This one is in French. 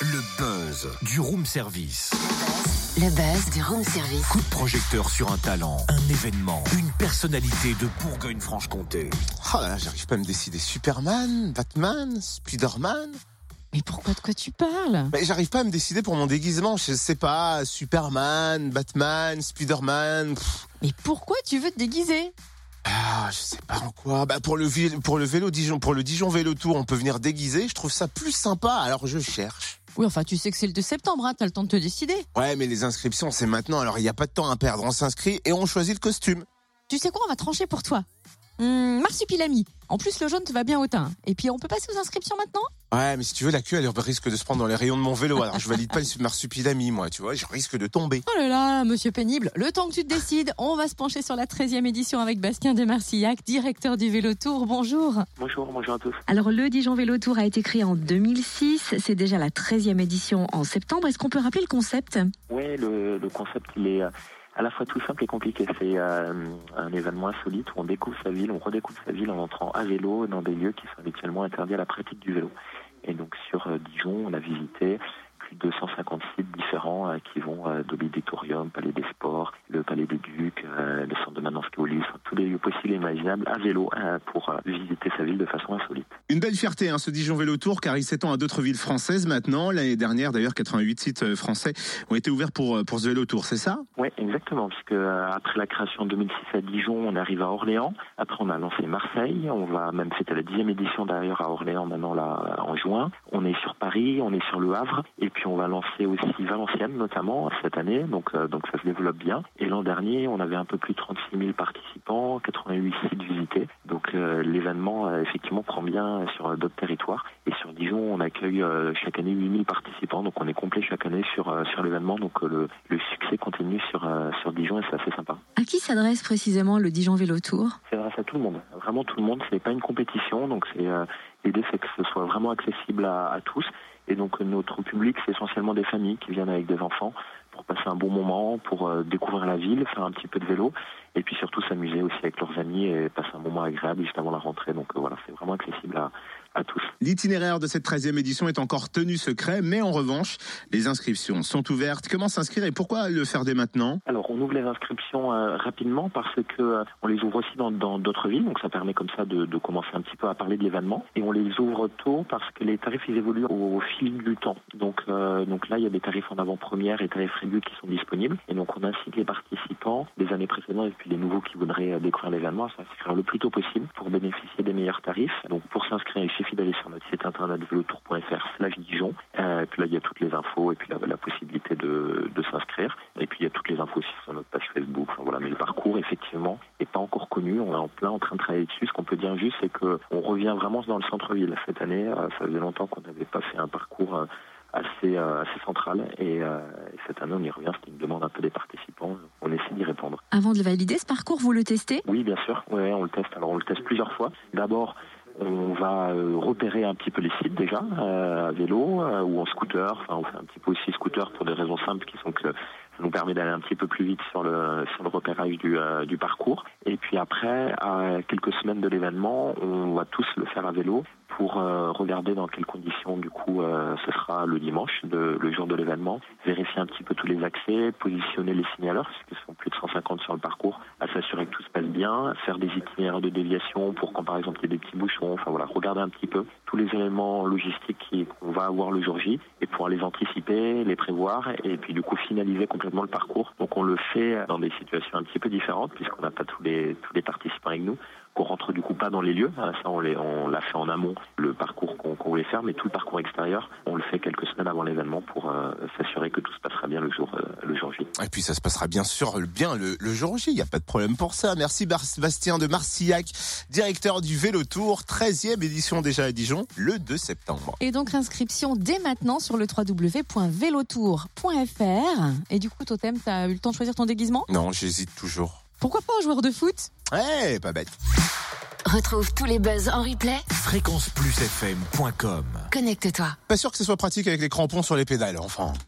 Le buzz du room service. Le buzz du room service. Coup de projecteur sur un talent, un événement, une personnalité de Bourgogne-Franche-Comté. Oh là là, j'arrive pas à me décider. Superman, Batman, Spiderman. Mais pourquoi de quoi tu parles? Mais j'arrive pas à me décider pour mon déguisement. Je sais pas, Superman, Batman, Spiderman. pff. Mais pourquoi tu veux te déguiser? Ah, je sais pas en quoi? Bah pour le vé- pour le vélo Dijon, pour le Dijon Vélo Tour, on peut venir déguiser. Je trouve ça plus sympa. Alors je cherche. Oui, enfin, tu sais que c'est le 2 septembre, hein, t'as le temps de te décider. Ouais, mais les inscriptions c'est maintenant. Alors il y a pas de temps à perdre. On s'inscrit et on choisit le costume. Tu sais quoi, on va trancher pour toi. Hum, marsupilami. En plus, le jaune te va bien au teint. Et puis, on peut passer aux inscriptions maintenant Ouais, mais si tu veux, la queue, elle risque de se prendre dans les rayons de mon vélo. Alors je valide pas le marsupilami, moi. Tu vois, je risque de tomber. Oh là là, monsieur pénible, le temps que tu te décides, on va se pencher sur la 13e édition avec Bastien Desmarcillac, directeur du Vélo Tour. Bonjour. Bonjour, bonjour à tous. Alors le Dijon Vélo Tour a été créé en 2006, c'est déjà la 13e édition en septembre. Est-ce qu'on peut rappeler le concept? Ouais, le, le concept, il est euh, à la fois tout simple et compliqué. C'est euh, un événement insolite où on découvre sa ville, on redécouvre sa ville en entrant à vélo dans des lieux qui sont habituellement interdits à la pratique du vélo. Et donc sur euh, Dijon, on a visité plus de 250 sites différents euh, qui vont euh, de l'Auditorium, Palais des Sports, le Palais des Ducs, euh, le centre de maintenance Keolis, tous les lieux possibles et imaginables à vélo euh, pour visiter sa ville de façon insolite. Une belle fierté, hein, ce Dijon Vélo Tour, car il s'étend à d'autres villes françaises maintenant. L'année dernière, d'ailleurs, 88 sites français ont été ouverts pour, pour ce Vélo Tour, c'est ça? Oui, exactement, puisque après la création en 2006 à Dijon, on arrive à Orléans. Après, on a lancé Marseille. On va même fêter la dixième édition d'ailleurs à Orléans maintenant là en juin. On est sur Paris, on est sur Le Havre, et puis on va lancer aussi Valenciennes notamment cette année. Donc, euh, donc ça se développe bien. Et l'an dernier, on avait un peu plus de 36 000 participants, 88 sites visités. Donc euh, l'événement euh, effectivement prend bien sur d'autres territoires. Et sur Dijon, on accueille chaque année 8 000 participants. Donc on est complet chaque année sur sur l'événement. Donc le, le succès continue sur sur Dijon et c'est assez sympa. À qui s'adresse précisément le Dijon Vélo Tour? C'est grâce à tout le monde, vraiment tout le monde. Ce n'est pas une compétition, donc c'est l'idée c'est que ce soit vraiment accessible à, tous. Et donc notre public, c'est essentiellement des familles qui viennent avec des enfants pour passer un bon moment, pour euh, découvrir la ville, faire un petit peu de vélo, et puis surtout s'amuser aussi avec leurs amis et passer un moment agréable juste avant la rentrée. Donc euh, voilà, c'est vraiment accessible à, à tous. L'itinéraire de cette 13e édition est encore tenu secret, mais en revanche, les inscriptions sont ouvertes. Comment s'inscrire et pourquoi le faire dès maintenant? Alors, on ouvre les inscriptions euh, rapidement parce que euh, on les ouvre aussi dans dans d'autres villes, donc ça permet comme ça de, de commencer un petit peu à parler de l'événement. Et on les ouvre tôt parce que les tarifs ils évoluent au, au fil du temps. Donc euh, donc là, il y a des tarifs en avant-première et tarifs réduits qui sont disponibles. Et donc on incite les participants des années précédentes et puis les nouveaux qui voudraient découvrir l'événement à s'inscrire le plus tôt possible pour bénéficier des meilleurs tarifs. Donc pour s'inscrire, il suffit d'aller sur notre site internet velotour.fr/slash Dijon. Euh, et puis là, il y a toutes les infos et puis la, la possibilité de, de s'inscrire. Et puis il y a toutes les infos aussi sur notre page Facebook. Enfin, voilà, mais le parcours effectivement est pas encore connu. On est en plein en train de travailler dessus. Ce qu'on peut dire juste, c'est que on revient vraiment dans le centre-ville cette année. euh, ça faisait longtemps qu'on n'avait pas fait un parcours euh, assez euh, assez central et, euh, et cette année on y revient. C'était une demande un peu des participants. On essaie d'y répondre. Avant de le valider, ce parcours, vous le testez? Oui, bien sûr. Ouais, on le teste. Alors, on le teste plusieurs fois. D'abord, on va euh, repérer un petit peu les sites déjà, euh, à vélo euh, ou en scooter. Enfin, on fait un petit peu aussi scooter pour des raisons simples qui sont que ça nous permet d'aller un petit peu plus vite sur le sur le repérage du, euh, du parcours. Et puis après, à quelques semaines de l'événement, on va tous le faire à vélo pour euh, regarder dans quelles conditions euh, ce sera le dimanche, le jour de l'événement, vérifier un petit peu tous les accès, positionner les signaleurs, parce qu'ils sont plus de 150 sur le parcours, à s'assurer que tout se passe bien, faire des itinéraires de déviation pour quand par exemple il y a des petits bouchons, enfin voilà, regarder un petit peu tous les éléments logistiques qu'on va avoir le jour J et pouvoir les anticiper, les prévoir et puis du coup finaliser complètement le parcours. Donc on le fait dans des situations un petit peu différentes puisqu'on n'a pas tous les tous les participants avec nous qu'on rentre du coup pas dans les lieux. hein, Ça, on les- on l'a fait en amont, le parcours qu'on qu'on voulait faire, mais tout le parcours extérieur, on le fait quelques semaines avant l'événement pour euh, s'assurer que tout se passera bien le jour, euh, le jour J. Et puis ça se passera bien sûr bien le, le jour J, il n'y a pas de problème pour ça. Merci Bastien de Marcillac, directeur du Vélo Tour, 13e édition déjà à Dijon, le 2 septembre. Et donc inscription dès maintenant sur le www.velotour.fr. Et du coup, Totem, t'as eu le temps de choisir ton déguisement? Non, j'hésite toujours. Pourquoi pas un joueur de foot? Ouais, pas bête. Retrouve tous les buzz en replay. Fréquenceplusfm.com Connecte-toi. Pas sûr que ce soit pratique avec les crampons sur les pédales, enfin.